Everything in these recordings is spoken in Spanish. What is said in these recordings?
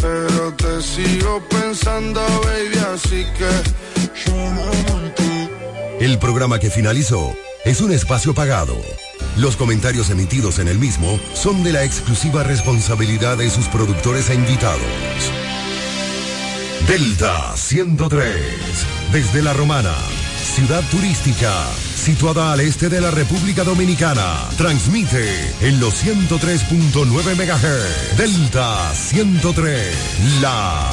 Pero te sigo pensando, baby, así que yo El programa que finalizó es un espacio pagado. Los comentarios emitidos en el mismo son de la exclusiva responsabilidad de sus productores e invitados. Delta 103, desde La Romana, ciudad turística, situada al este de la República Dominicana, transmite en los 103.9 MHz. Delta 103, la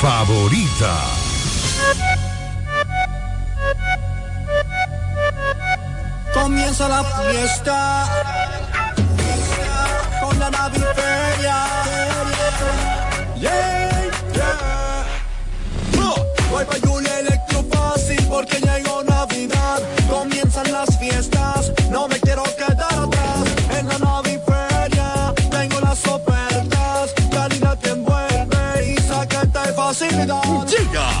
favorita. Comienza la fiesta con la naviferia. Yeah, yeah. Porque llegó Navidad. Comienzan las fiestas, no me quiero quedar atrás. En la naviferia tengo las ofertas. Calidad que envuelve y saqueta de facilidad. Llega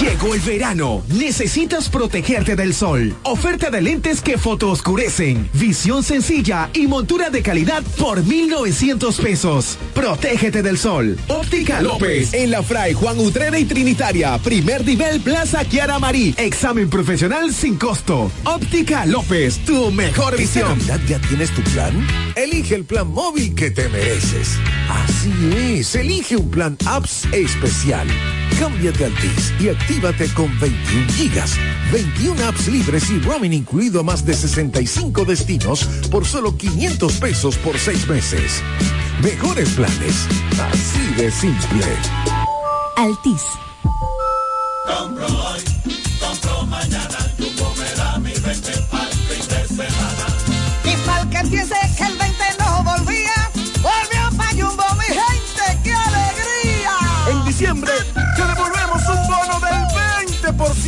Llegó el verano. Necesitas protegerte del sol. Oferta de lentes que fotooscurecen. Visión sencilla y montura de calidad por 1,900 pesos. Protégete del sol. Óptica López. En la Fray Juan Utrera y Trinitaria. Primer nivel Plaza Kiara Marí. Examen profesional sin costo. Óptica López. Tu mejor visión. ¿Esta Navidad ya tienes tu plan? Elige el plan móvil que te mereces. Así es, elige un plan apps especial. Cámbiate a Altis y actívate con 21 gigas, 21 apps libres y roaming incluido a más de 65 destinos por solo 500 pesos por 6 meses. Mejores planes, así de simple. Altis. Compro hoy, compro mañana, Jumbo me da mi 20 pa'l fin de semana. Y pa'l que piense que el 20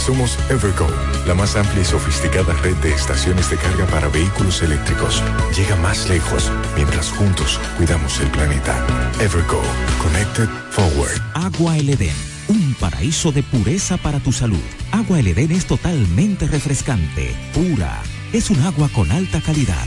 Somos Evergo, la más amplia y sofisticada red de estaciones de carga para vehículos eléctricos. Llega más lejos mientras juntos cuidamos el planeta. Evergo, Connected Forward. Agua El Edén, un paraíso de pureza para tu salud. Agua El Edén es totalmente refrescante, pura. Es un agua con alta calidad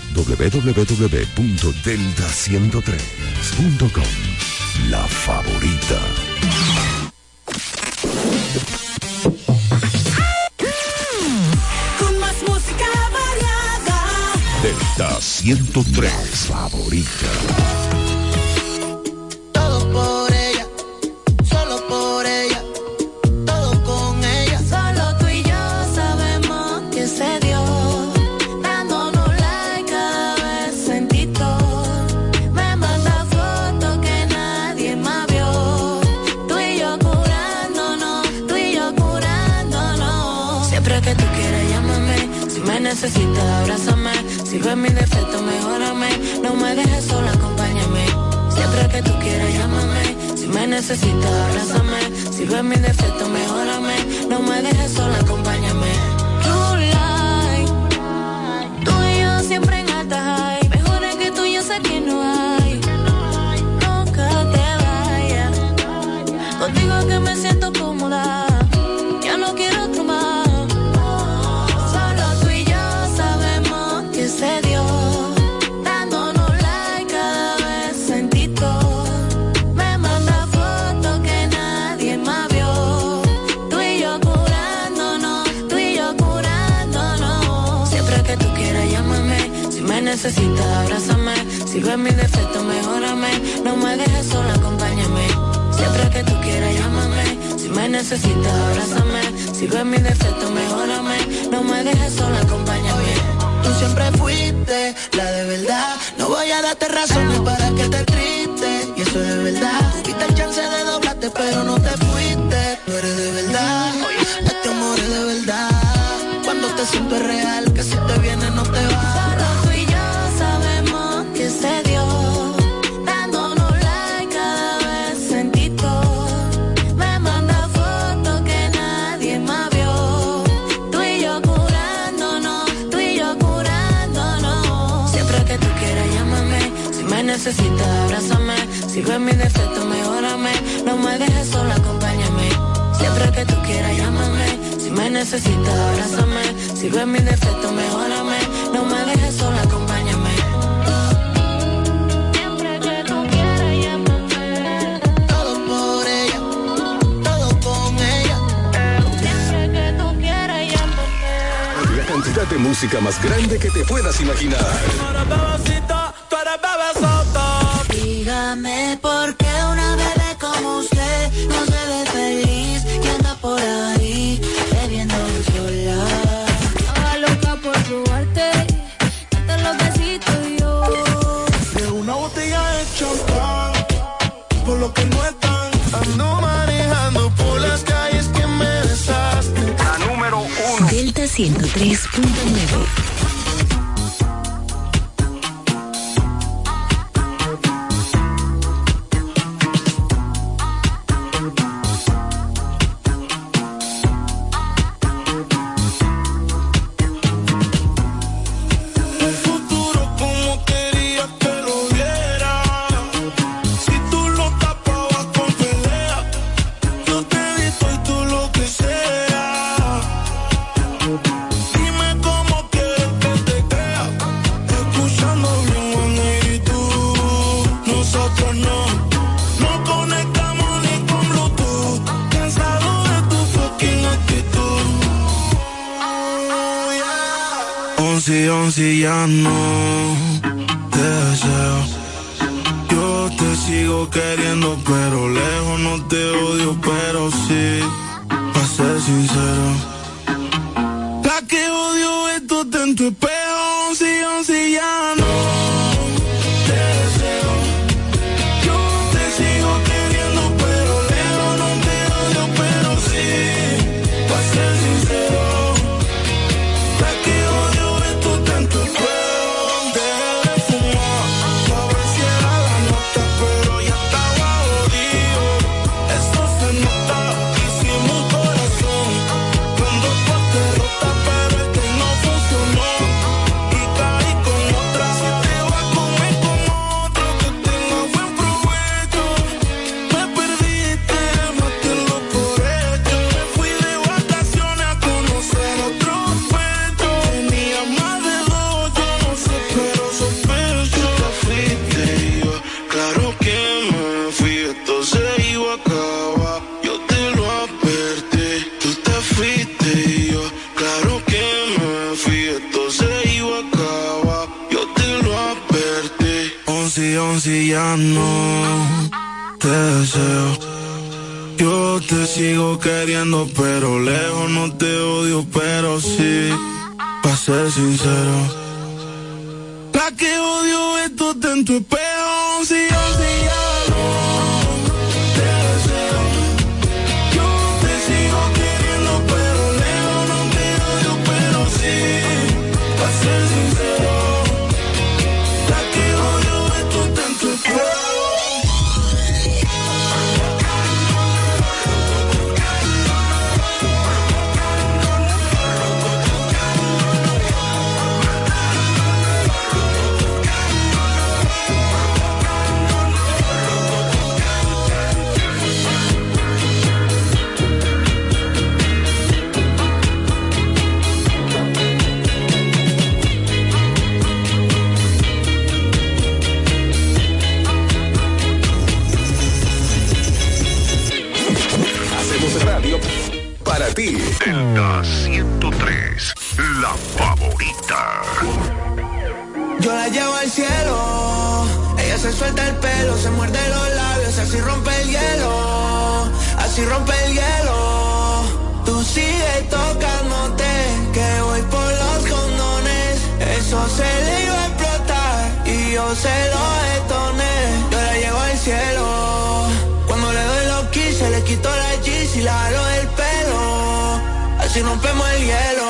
www.delta103.com. La favorita. Con más música variada. Delta 103. Favorita. Defecto mejórame. No me dejes sola, acompáñame. Siempre que tú quieras llámame. Si me necesitas abrázame. Si ves mi defecto mejórame. No me dejes sola, acompáñame. True light. Tú y yo siempre en alta high. Mejores que tú yo sé que no hay. Nunca te vayas. Contigo que me siento cómoda. Necesitas abrázame. Si ves mi defecto mejórame. No me dejes sola, acompáñame. Siempre que tú quieras llámame. Si me necesitas abrázame. Si ves mi defecto mejórame. No me dejes sola, acompáñame. Tú siempre fuiste la de verdad. No voy a darte razones para que te triste. Y eso es de verdad. Tuviste el chance de doblarte, pero no te fuiste. Tú eres de verdad. Este amor es de verdad. Cuando te siento real. Que si te viene no te va. Necesitas abrázame. Si ves mi defecto mejórame. No me dejes sola, acompáñame. Siempre que tú quieras llámame. Si me necesitas abrázame. Si ves mi defecto mejórame. No me dejes sola, acompáñame. Siempre que tú quieras llámame. Todo por ella, todo con ella. Siempre que tú quieras llámame. La cantidad de música más grande que te puedas imaginar dígame por qué una bebé como usted no se ve feliz y anda por ahí bebiendo sola. Estaba loca por probarte, tanto los besitos yo. De una botella de champán, por lo que no están, ando manejando por las calles que me besaste. La número uno. Delta 103.9 sincero. ¿Para qué odio esto tanto espejo? Si yo, si. llevo al cielo. Ella se suelta el pelo, se muerde los labios, así rompe el hielo. Así rompe el hielo. Tú sigues tocándote, que voy por los condones. Eso se le iba a explotar y yo se lo detoné. Yo la llevo al cielo. Cuando le doy los kills, se le quito la G, y la jalo del pelo. Así rompemos el hielo.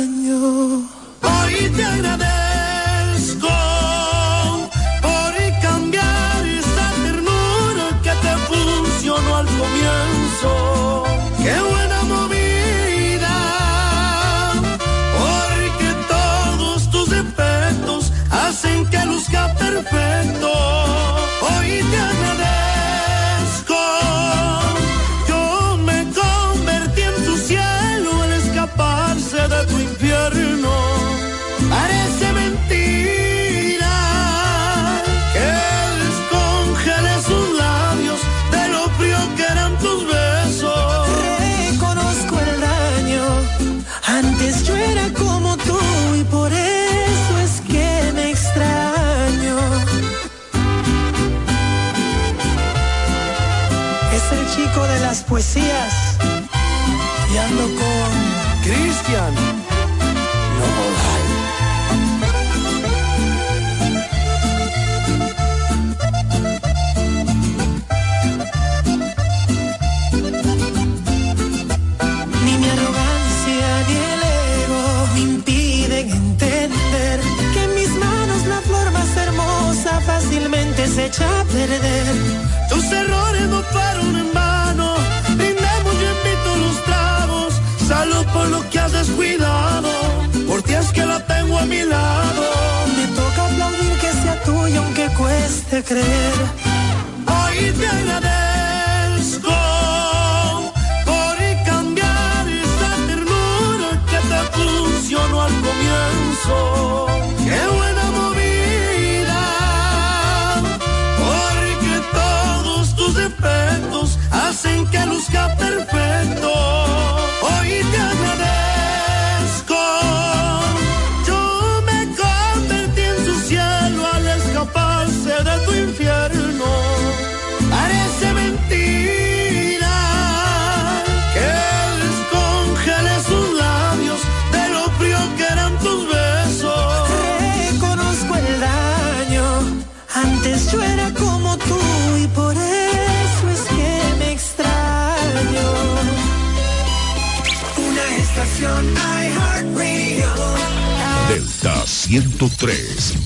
daño. Hoy te agradezco. cuidado, por ti es que la tengo a mi lado. Me toca aplaudir que sea tuyo aunque cueste creer. Hoy te agradezco por cambiar esa ternura que te funcionó al comienzo. Qué buena movida, porque todos tus defectos hacen que luzca perfecto 103.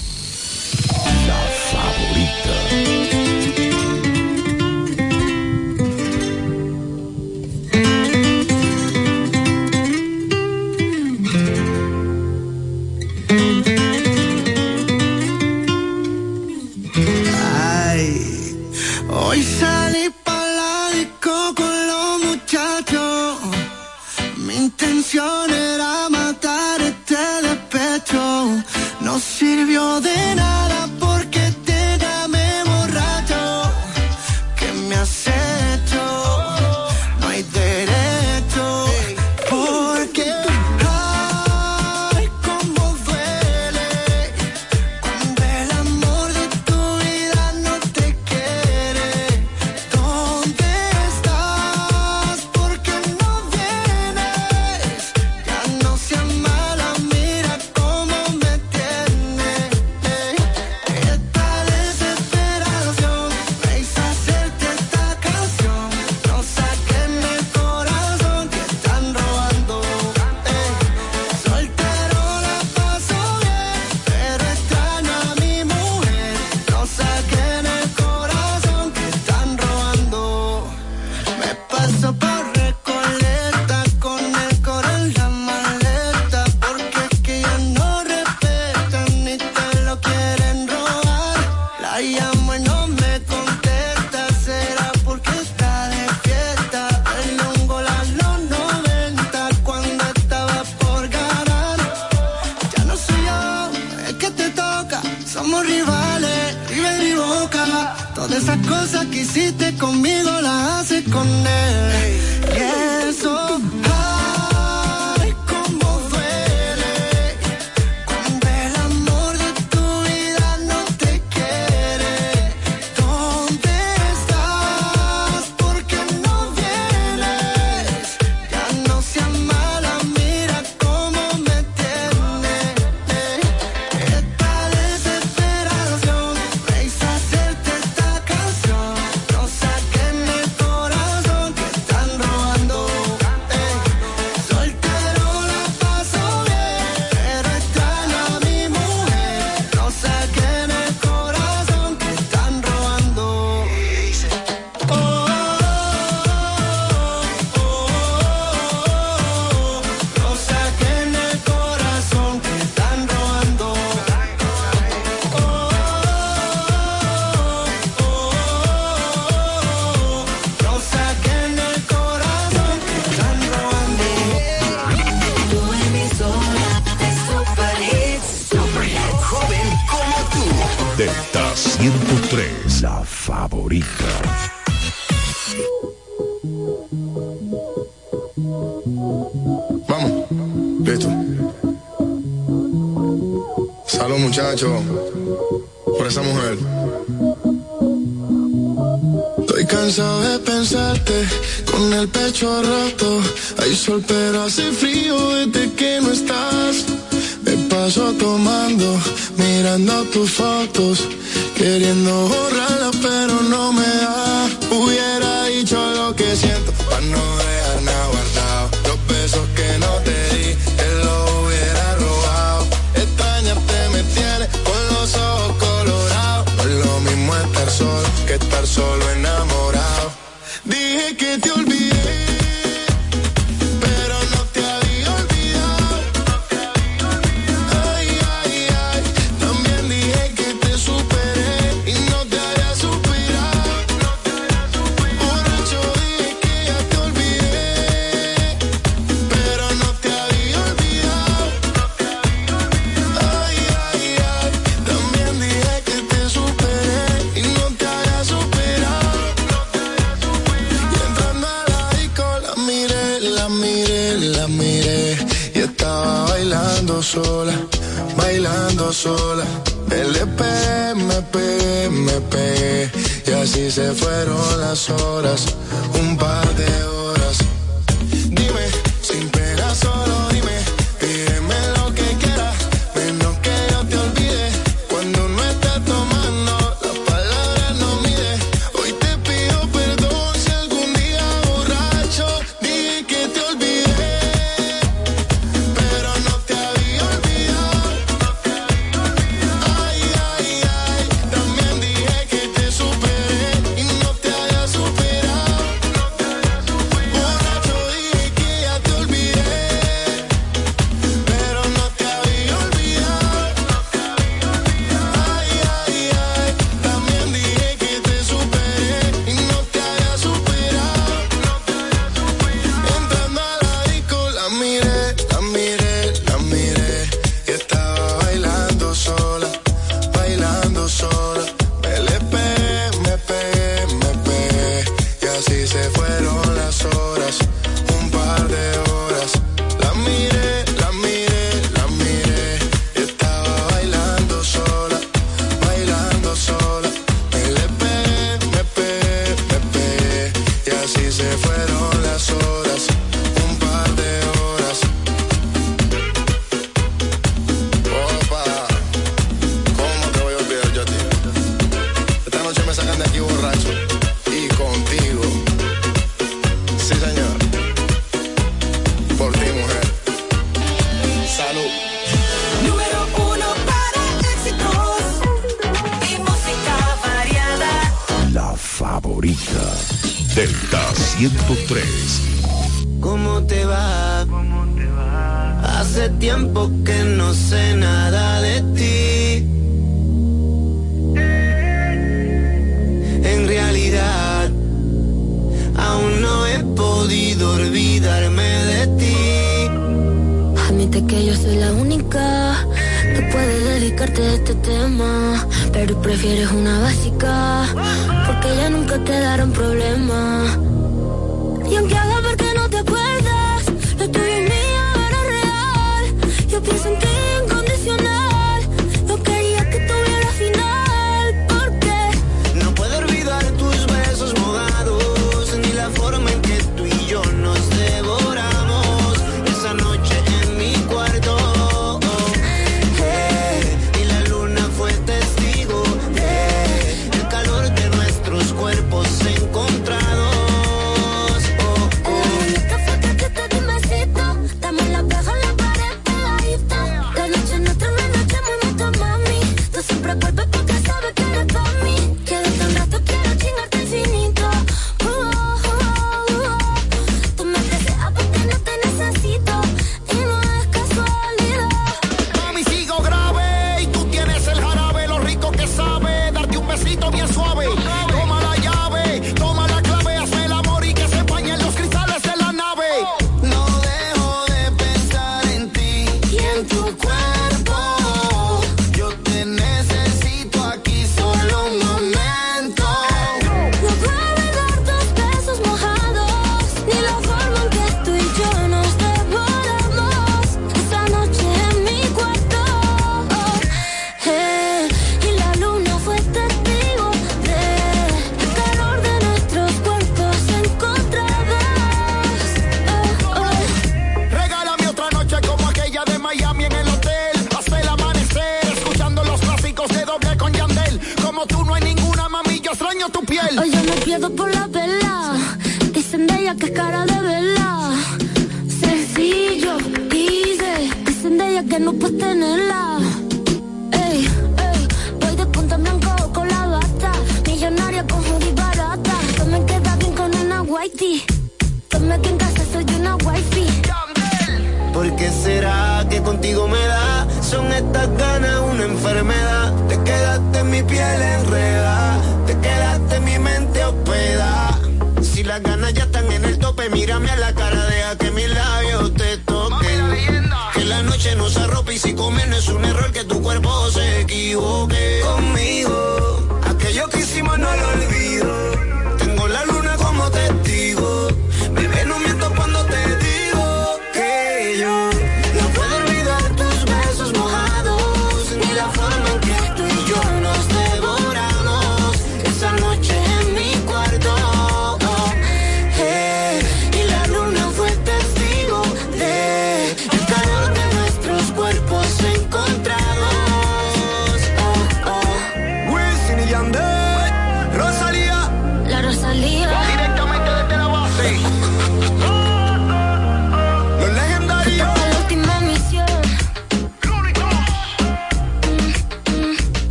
Se fueron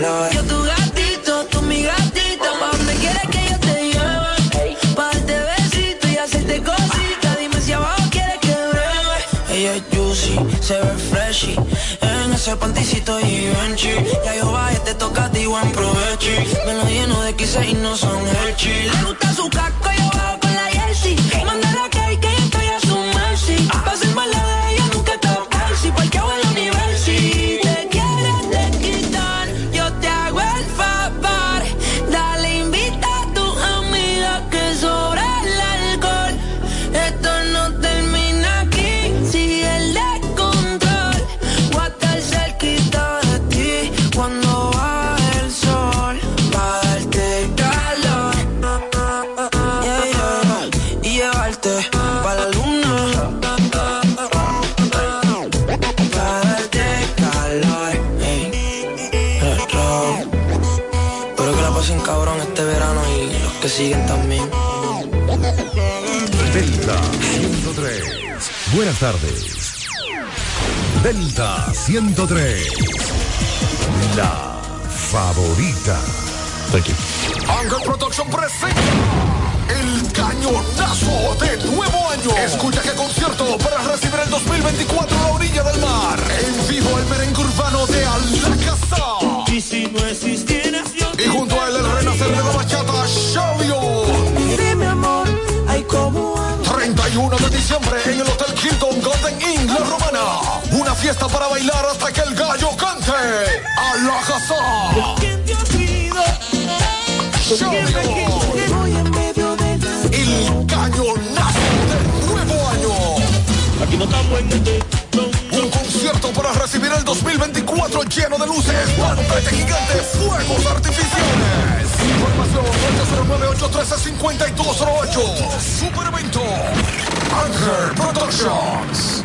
Yo tu gatito, tú mi gatita, pa' donde quieres que yo te lleve. Pa' darte besito y hacerte cosita, dime si abajo quieres que bebe. Ella es juicy, se ve freshy, en ese panticito Givenchy. Ya yo bajé, te toca a ti, buen provecho. Me lo lleno de quise y no son el Le gusta su yo bajo con la jersey, mandala tardes. Delta 103. La favorita. Thank you. Anger Production presenta. El cañonazo de nuevo año. Escucha que concierto para recibir el 2024 a la orilla del mar. En vivo el merengue urbano de Alcazá. Y si no existieras yo. Y junto a él el renacer de la bachata, Shavio. Dime amor, ay cómo 31 de diciembre en el fiesta para bailar hasta que el gallo cante. ¡A la casa! El cañonazo del nuevo año. Aquí no estamos en Un concierto para recibir el 2024 lleno de luces, pantalla gigante, fuegos artificiales. Información 809-813-5208. Super evento. Ángel Productions.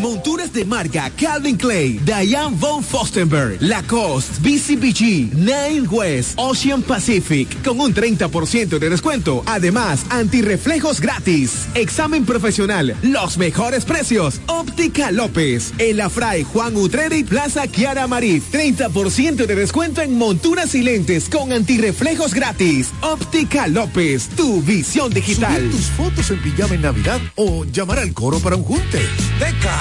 Monturas de marca Calvin Clay, Diane von Fostenberg, Lacoste, BCBG, Nine West, Ocean Pacific, con un 30% de descuento. Además, antirreflejos gratis. Examen profesional, los mejores precios. Óptica López, El Afray Juan Utreri, Plaza Kiara Marí. 30% de descuento en monturas y lentes con antirreflejos gratis. Óptica López, tu visión digital. Subir tus fotos en pijama en Navidad o llamar al coro para un junte.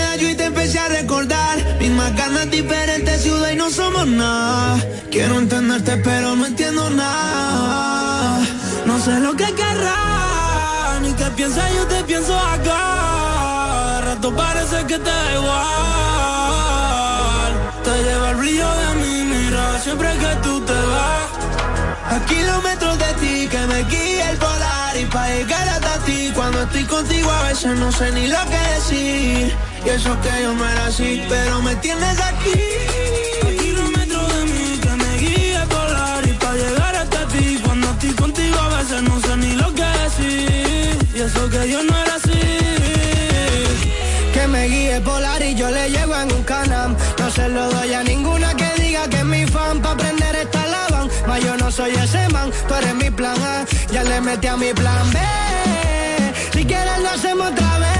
Medallo y te empecé a recordar. Mismas ganas, diferentes ciudad y no somos nada. Quiero entenderte, pero no entiendo nada. No sé lo que querrás, ni qué piensas, yo te pienso acá. Rato parece que te da igual. Te lleva el brillo de mi mirada siempre que tú te vas. A kilómetros de ti que me guía el polar y pa' llegar hasta ti cuando estoy contigo a veces no sé ni lo que decir y eso que yo no era así pero me tienes aquí A kilómetros de mí que me guía el polar y pa' llegar hasta ti cuando estoy contigo a veces no sé ni lo que decir y eso que yo no era así Que me guíe polar y yo le llego en un canam. No se lo doy a ninguna que diga que es mi fan. Pa' aprender esta lavan. Ma yo no soy ese man, tú eres mi plan A. Ya le metí a mi plan B. Si quieres lo hacemos otra vez.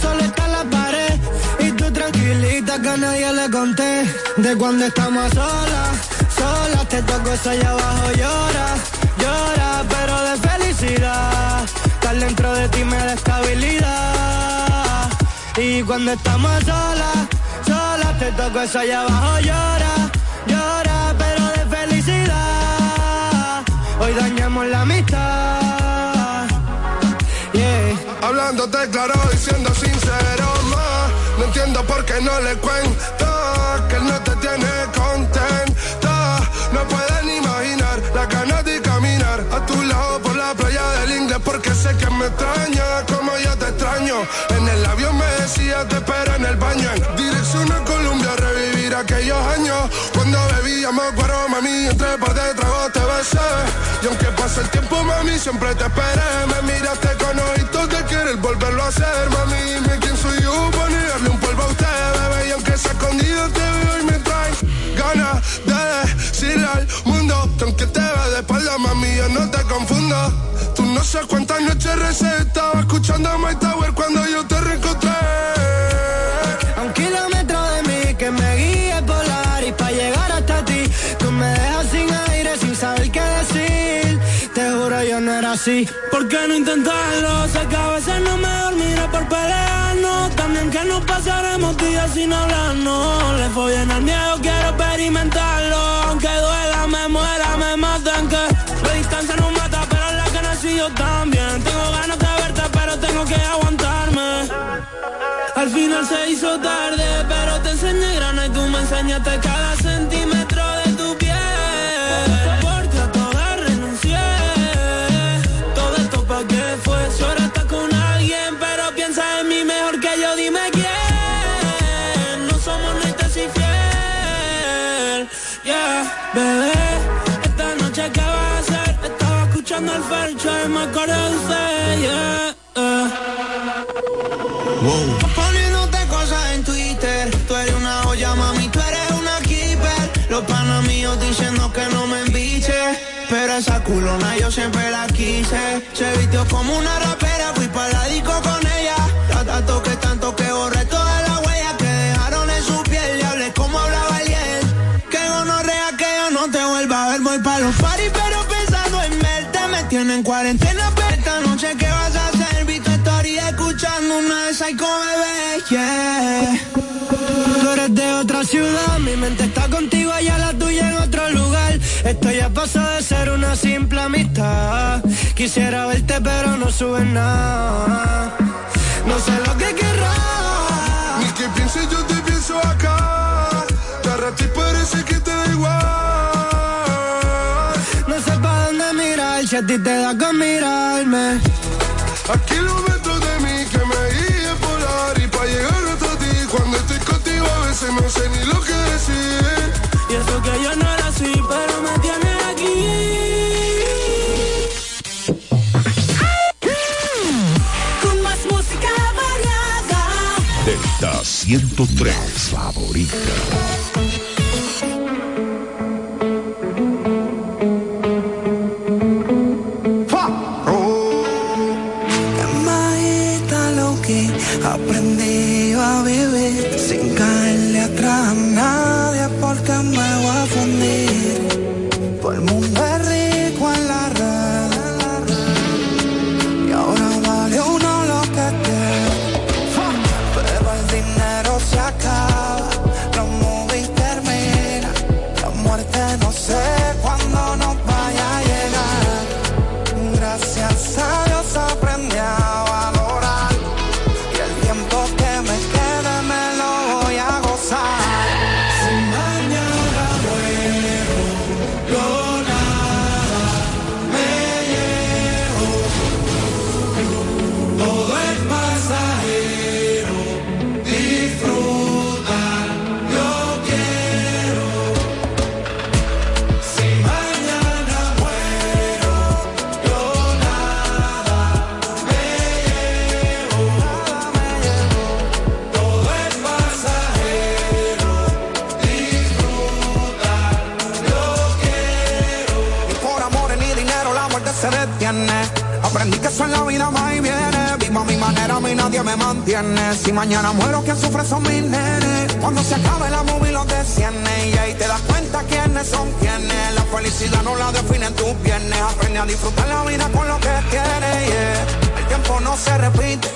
Solo está en la pared. Y tú tranquilita que nadie le conté. De cuando estamos solas, solas. Te toco eso allá abajo, llora, llora, pero de felicidad. Estar dentro de ti me da estabilidad. Y cuando estamos solas, solas, te toco eso allá abajo, llora, llora, pero de felicidad. Hoy dañamos la amistad. Yeah. Hablándote claro y siendo sincero, ma, no entiendo por qué no le cuento que él no te tiene contenta. No pueden imaginar la ganas de caminar a tu lado por la playa del inglés porque sé que me extraña como yo te extraño. En el avión me decía te espero en el baño. Dirección a Colombia revivir aquellos años cuando bebíamos cuero, mami, entre par de tragos te besé. Y aunque pase el tiempo, mami, siempre te esperé. Me miraste con ojitos volverlo a hacer, mami. Dime quién soy yo para negarle un polvo a usted, bebé. Y aunque sea escondido, te veo y me trae ganas de decirle al mundo que aunque te ve de espalda, mami, yo no te confundo. Tú no sé cuántas noches recé, estaba escuchando a My Tower cuando yo te reencontré. A un kilómetro de mí que me guíe polar y para llegar hasta ti tú me dejas sin aire, sin saber qué decir. Te juro yo no era así. ¿Por qué no intentarlo? Sé que a veces no me dormiré por pelearnos. También que nos pasaremos días sin hablarnos. Le fue bien al miedo, quiero experimentarlo. Aunque duela, me muera, me matan. Que la distancia no mata, pero la que nací yo también. Tengo ganas de verte, pero tengo que aguantarme. Al final se hizo tarde, pero te enseñé grana y tú me enseñaste cada centímetro El fercho y me usted. Yeah. Wow. Poniéndote cosas en Twitter. Tú eres una olla, mami, tú eres una keeper. Los panas míos diciendo que no me embiche. Pero esa culona yo siempre la quise. Se vistió como una rapera, fui para la disco con ella. La tanto que tanto que Esto ya pasó de ser una simple amistad. Quisiera verte, pero no subes nada. No sé lo que querrás. Ni que pienses, yo te pienso acá. De rato y parece que te da igual. No sé para dónde mirar, si a ti te da con mirarme. A kilómetros de mí que me guíe polar y para llegar hasta ti cuando estoy contigo a veces no sé ni lo que decir. Y eso que yo no era así, pero 103, favorita. Si mañana muero, quien sufre son mis nenes. Cuando se acabe la movie, los desciende. Y ahí te das cuenta quiénes son quienes. La felicidad no la definen tus viernes. Aprende a disfrutar la vida con lo que tienes. Yeah. El tiempo no se repite.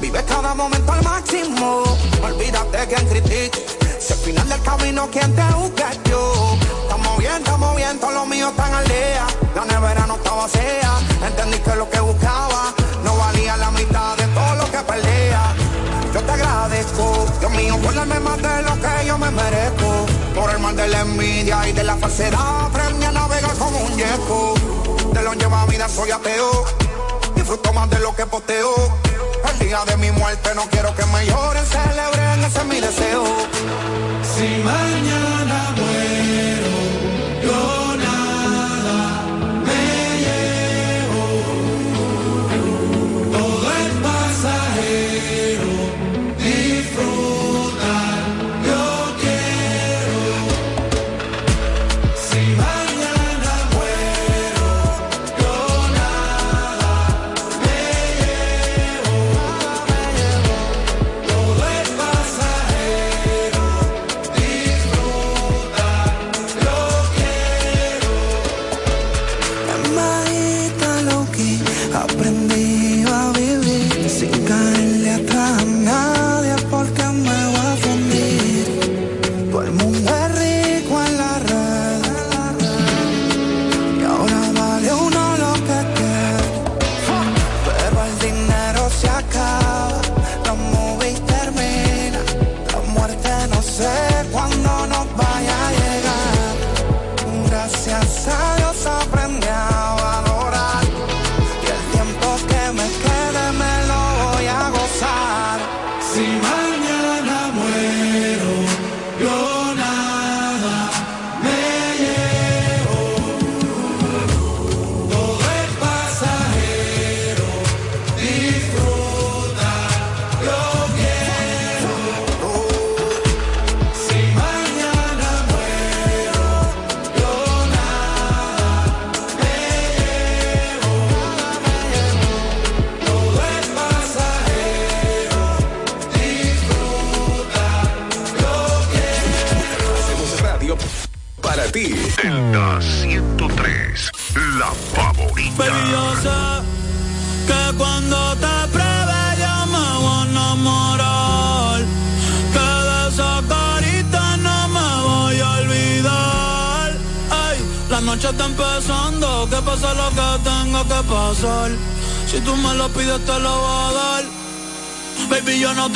Vive cada momento al máximo. Olvídate quien critique. Si al final del camino, quien te busca yo. Estamos bien, estamos bien, todos los míos están al día. La nevera no está vacía. Entendí que lo que buscaba no valía la mitad de todo lo que pelea. Yo te agradezco, Dios mío, por más de lo que yo me merezco. Por el mal de la envidia y de la falsedad, aprendí a navegar como un yeco. De lo lleva a vida soy ateo, disfruto más de lo que posteo. El día de mi muerte no quiero que me lloren, celebren, ese mi deseo. Si mañana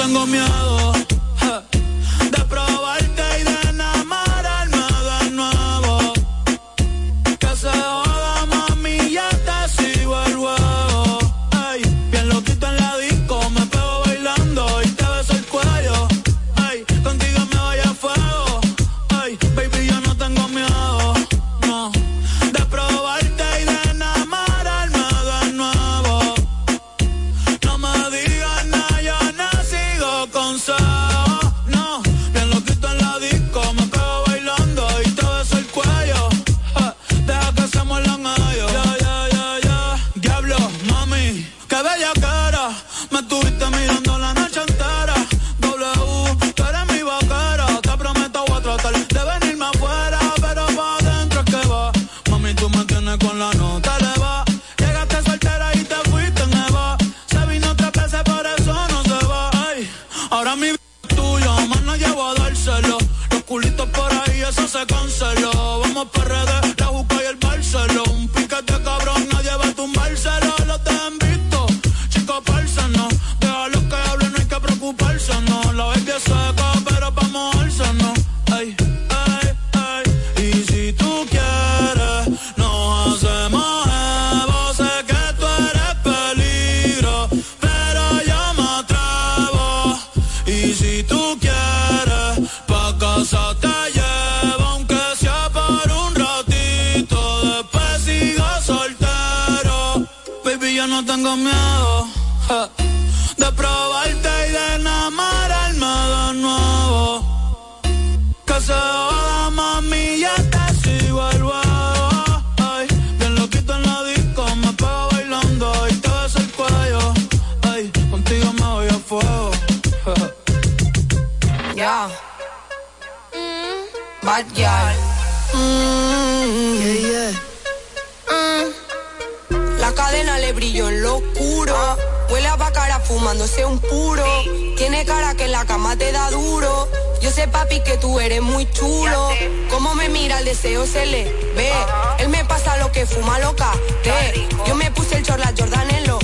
tengo miedo. cuando me papi, que tú eres muy chulo. Como me mira, el deseo se le ve. Él me pasa lo que fuma loca. Yo me puse el chorla Jordanello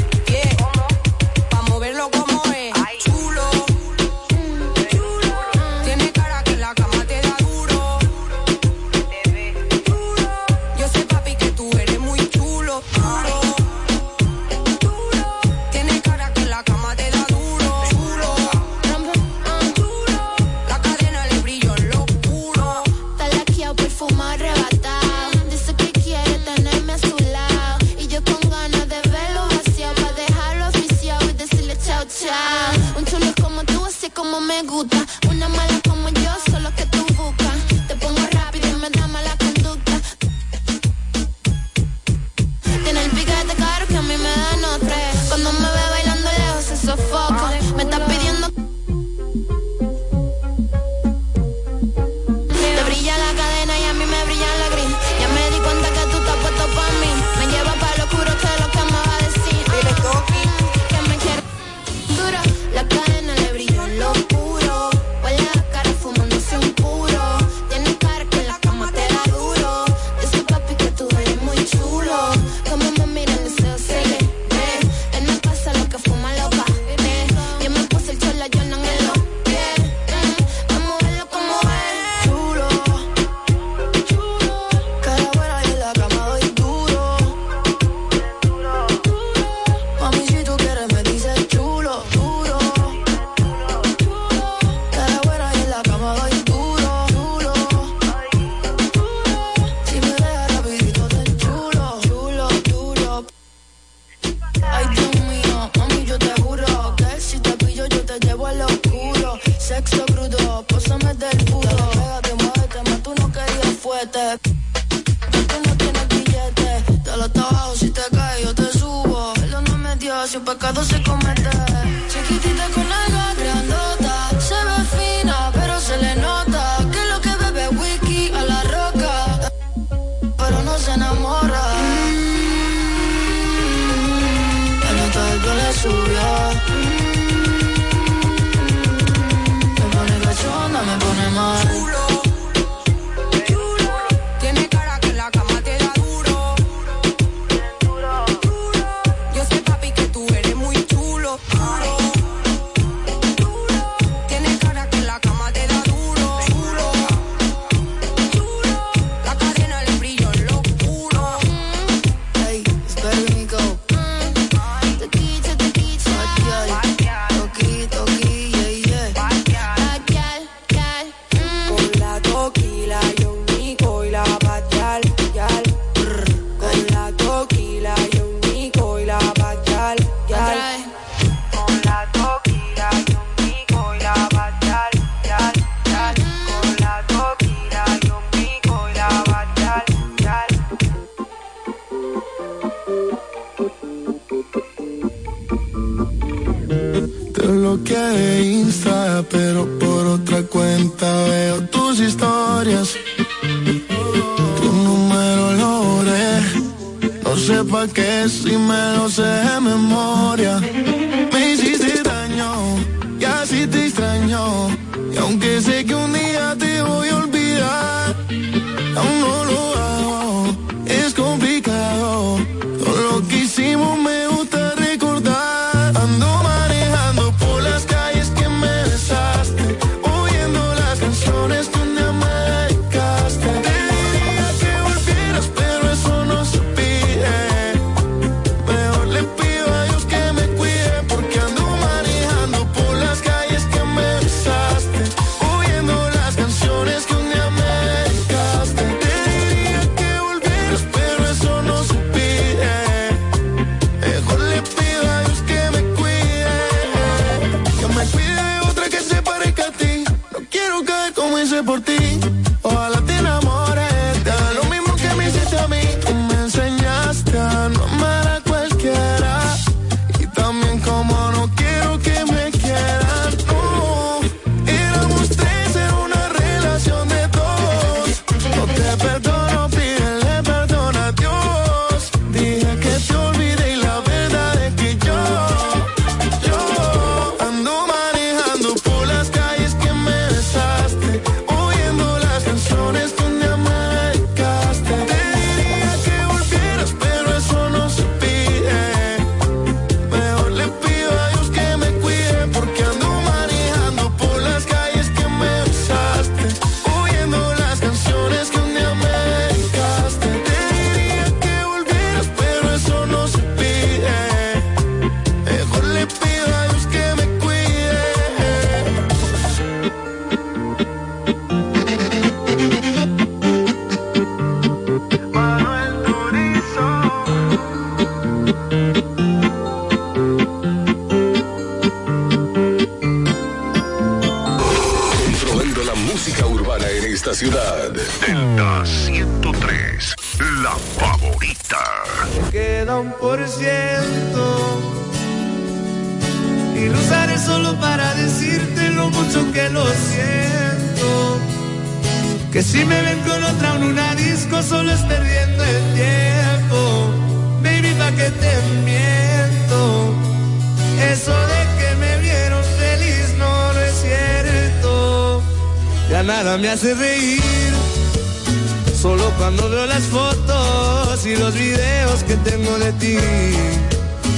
ti.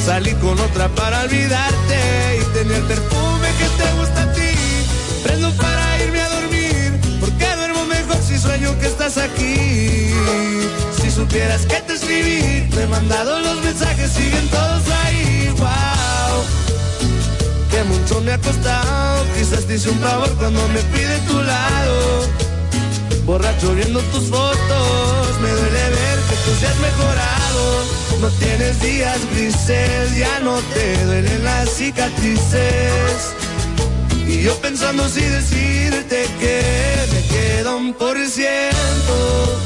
Salí con otra para olvidarte y tener el perfume que te gusta a ti. Prendo para irme a dormir, porque duermo mejor si sueño que estás aquí. Si supieras que te escribí, te he mandado los mensajes, siguen todos ahí. Wow, que mucho me ha costado. Quizás te hice un favor cuando me pide tu lado. Borracho viendo tus fotos, me duele ver tú seas mejorado. No tienes días grises, ya no te duelen las cicatrices. Y yo pensando si decirte que me queda un por ciento.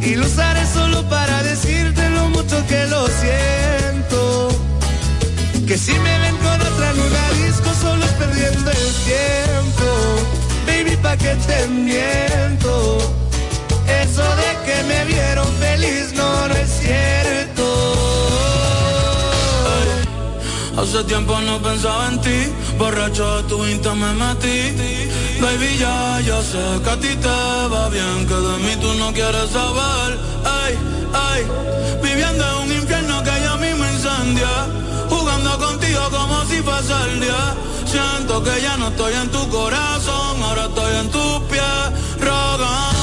Y lo usaré solo para decirte lo mucho que lo siento. Que si me ven con otra en una disco solo es perdiendo el tiempo. Baby, pa' que te miento. De que me vieron feliz no, no es cierto. Hace tiempo no pensaba en ti, borracho de tu insta me metí. Baby, ya, yo sé que a ti te va bien, que de mí tú no quieres saber. Ay, ay, viviendo en un infierno que ya mismo incendia. Jugando contigo como si fuese el día. Siento que ya no estoy en tu corazón, ahora estoy en tus pies, rogándote.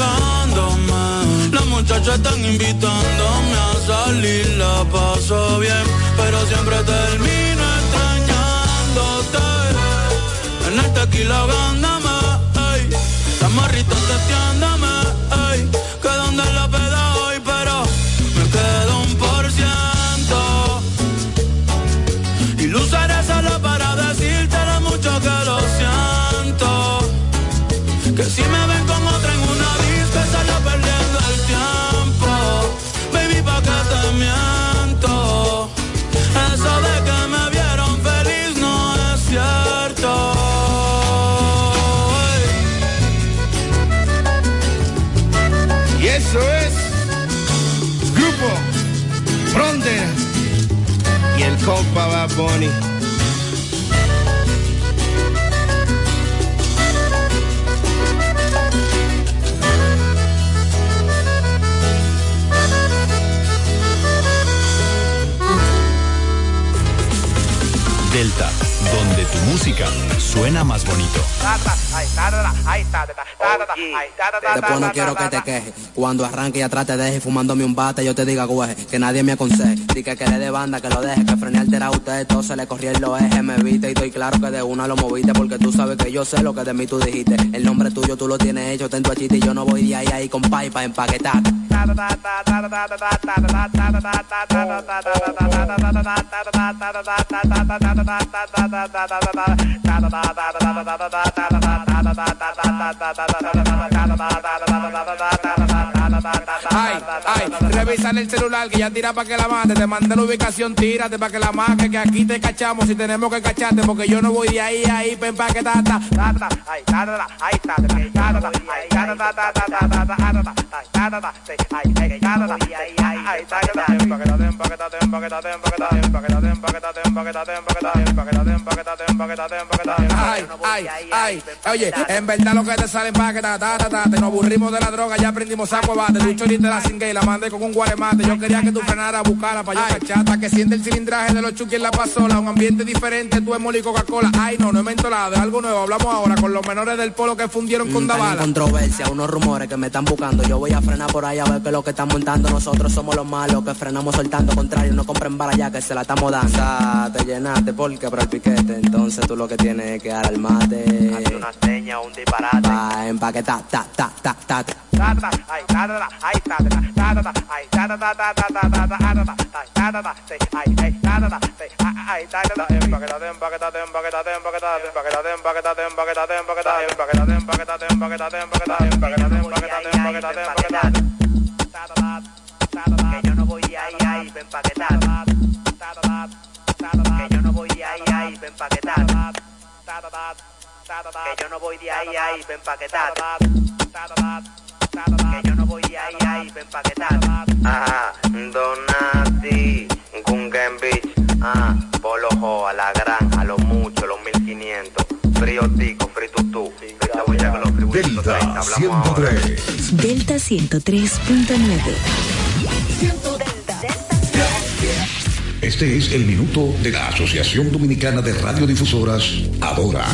Ahogándome. Las muchachas están invitándome a salir, la paso bien, pero siempre termino extrañándote. En el tequila ahogándome, ey. Las morritas testeándome, funny. Música suena más bonito. Después no quiero que te quejes. Cuando arranque y atrás te deje fumándome un bate, yo te diga güey, que nadie me aconseje. Di que quede de banda, que lo deje, que frene altera a usted, todo se le corría el lo eje, me viste y estoy claro que de una lo moviste, porque tú sabes que yo sé lo que de mí tú dijiste. El nombre tuyo tú lo tienes hecho, ten tu achita y yo no voy de ahí ahí con pay pa' empaquetar. Ay, ay, el celular que ya tira para que la mande. Te mandé la ubicación, tírate para que la marque. Que aquí te cachamos si tenemos que cacharte. Porque yo no voy de ahí a ahí, pa' que ta ta. Ay, ay, ay, oye, en verdad lo que te sale pa' que ta ta ta ta. Te nos aburrimos de la droga, ya aprendimos de bate. Tú choriste la singue y la mandé con un guaremate. Yo quería que tú frenaras a buscarla para yo cachata. Que siente el cilindraje de los chuki en la pasola. Un ambiente diferente, tú es moli Coca-Cola. Ay, no, no he mentolado, de algo nuevo. Hablamos ahora con los menores del polo que fundieron con Están en Davala. controversia, unos rumores que me están buscando. Yo voy a frenar por ahí a ver qué es lo que están montando. Nosotros somos los malos que frenamos soltando. Contrario, no compren para allá que se la estamos dando. O sea, te llenaste porque para el piquete. Entonces tú lo que tienes es que dar el mate. Hace una seña, un disparate. Pa' empaquetar, ta, ta, ta, ta. Que yo no voy ahí, ahí, ven paquetar. Ahí, ven paquetar. Que yo ven paquetar. Que yo no voy ahí, ahí, ven empaquetar. Ajá, Donati, Gungen Beach, ah, Polo Ho, a la granja, lo mucho, los 1500. Frío tico, frito tú. Esa huella con los fribulitos 30, hablamos ahora. Delta 103.9. Este es el minuto de la Asociación Dominicana de Radiodifusoras, Adora.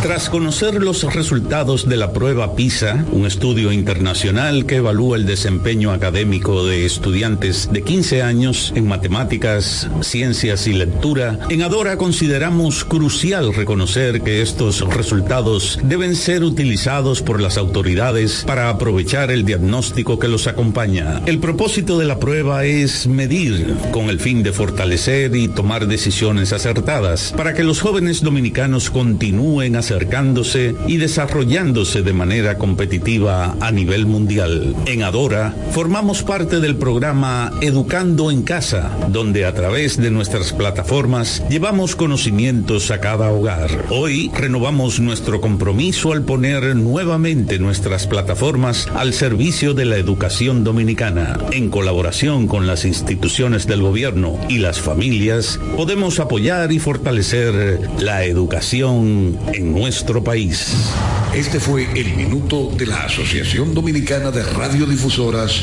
Tras conocer los resultados de la prueba PISA, un estudio internacional que evalúa el desempeño académico de estudiantes de 15 años en matemáticas, ciencias y lectura, en Adora consideramos crucial reconocer que estos resultados deben ser utilizados por las autoridades para aprovechar el diagnóstico que los acompaña. El propósito de la prueba es medir con el fin de fortalecer y tomar decisiones acertadas para que los jóvenes dominicanos continúen acercándose y desarrollándose de manera competitiva a nivel mundial. En Adora formamos parte del programa Educando en Casa, donde a través de nuestras plataformas llevamos conocimientos a cada hogar. Hoy renovamos nuestro compromiso al poner nuevamente nuestras plataformas al servicio de la educación dominicana, en colaboración con las instituciones del gobierno y las familias, podemos apoyar y fortalecer la educación en nuestro país. Este fue el minuto de la Asociación Dominicana de Radiodifusoras,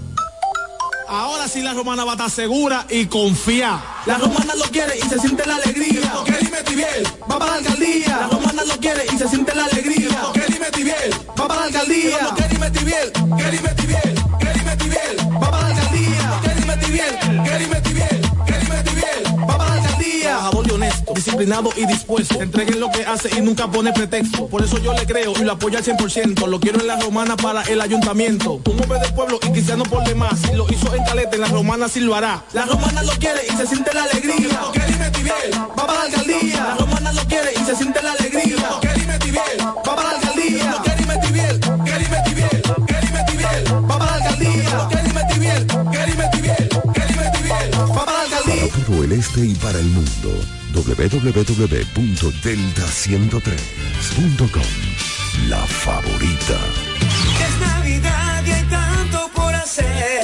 Ahora sí la romana va a estar segura y confía. La romana lo quiere y se siente la alegría. Que dime Tibiel, va para la alcaldía. La romana lo quiere y se siente la alegría. Que dime Tibiel, va para la alcaldía. Que dime Tibiel, que dime Tibiel, que dime Tibiel, va para la alcaldía. Que dime Tibiel, que dime disciplinado y dispuesto. Entreguen lo que hace y nunca pone pretexto. Por eso yo le creo y lo apoyo al 100%. Lo quiero en la romana para el ayuntamiento. Un hombre del pueblo y cristiano por demás. Si lo hizo en Caleta, en la romana sí lo hará. La romana lo quiere y se siente la alegría. Que dime Tibiel, va para la alcaldía. La romana lo quiere y se siente la alegría. Que dime Tibiel, va para la alcaldía. Que dime Tibiel, que Tibiel, que Tibiel, va para la alcaldía. Que dime Tibiel, que dime Tibiel, que dime Tibiel, va para la alcaldía. El este y para el mundo, www.delta103.com. La favorita. Es Navidad y hay tanto por hacer.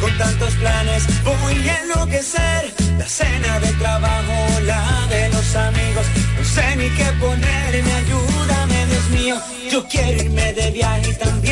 Con tantos planes voy a enloquecer. La cena de trabajo, la de los amigos. No sé ni qué ponerme, ayúdame, Dios mío. Yo quiero irme de viaje también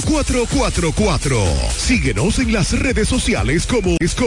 4444. Síguenos en las redes sociales como es como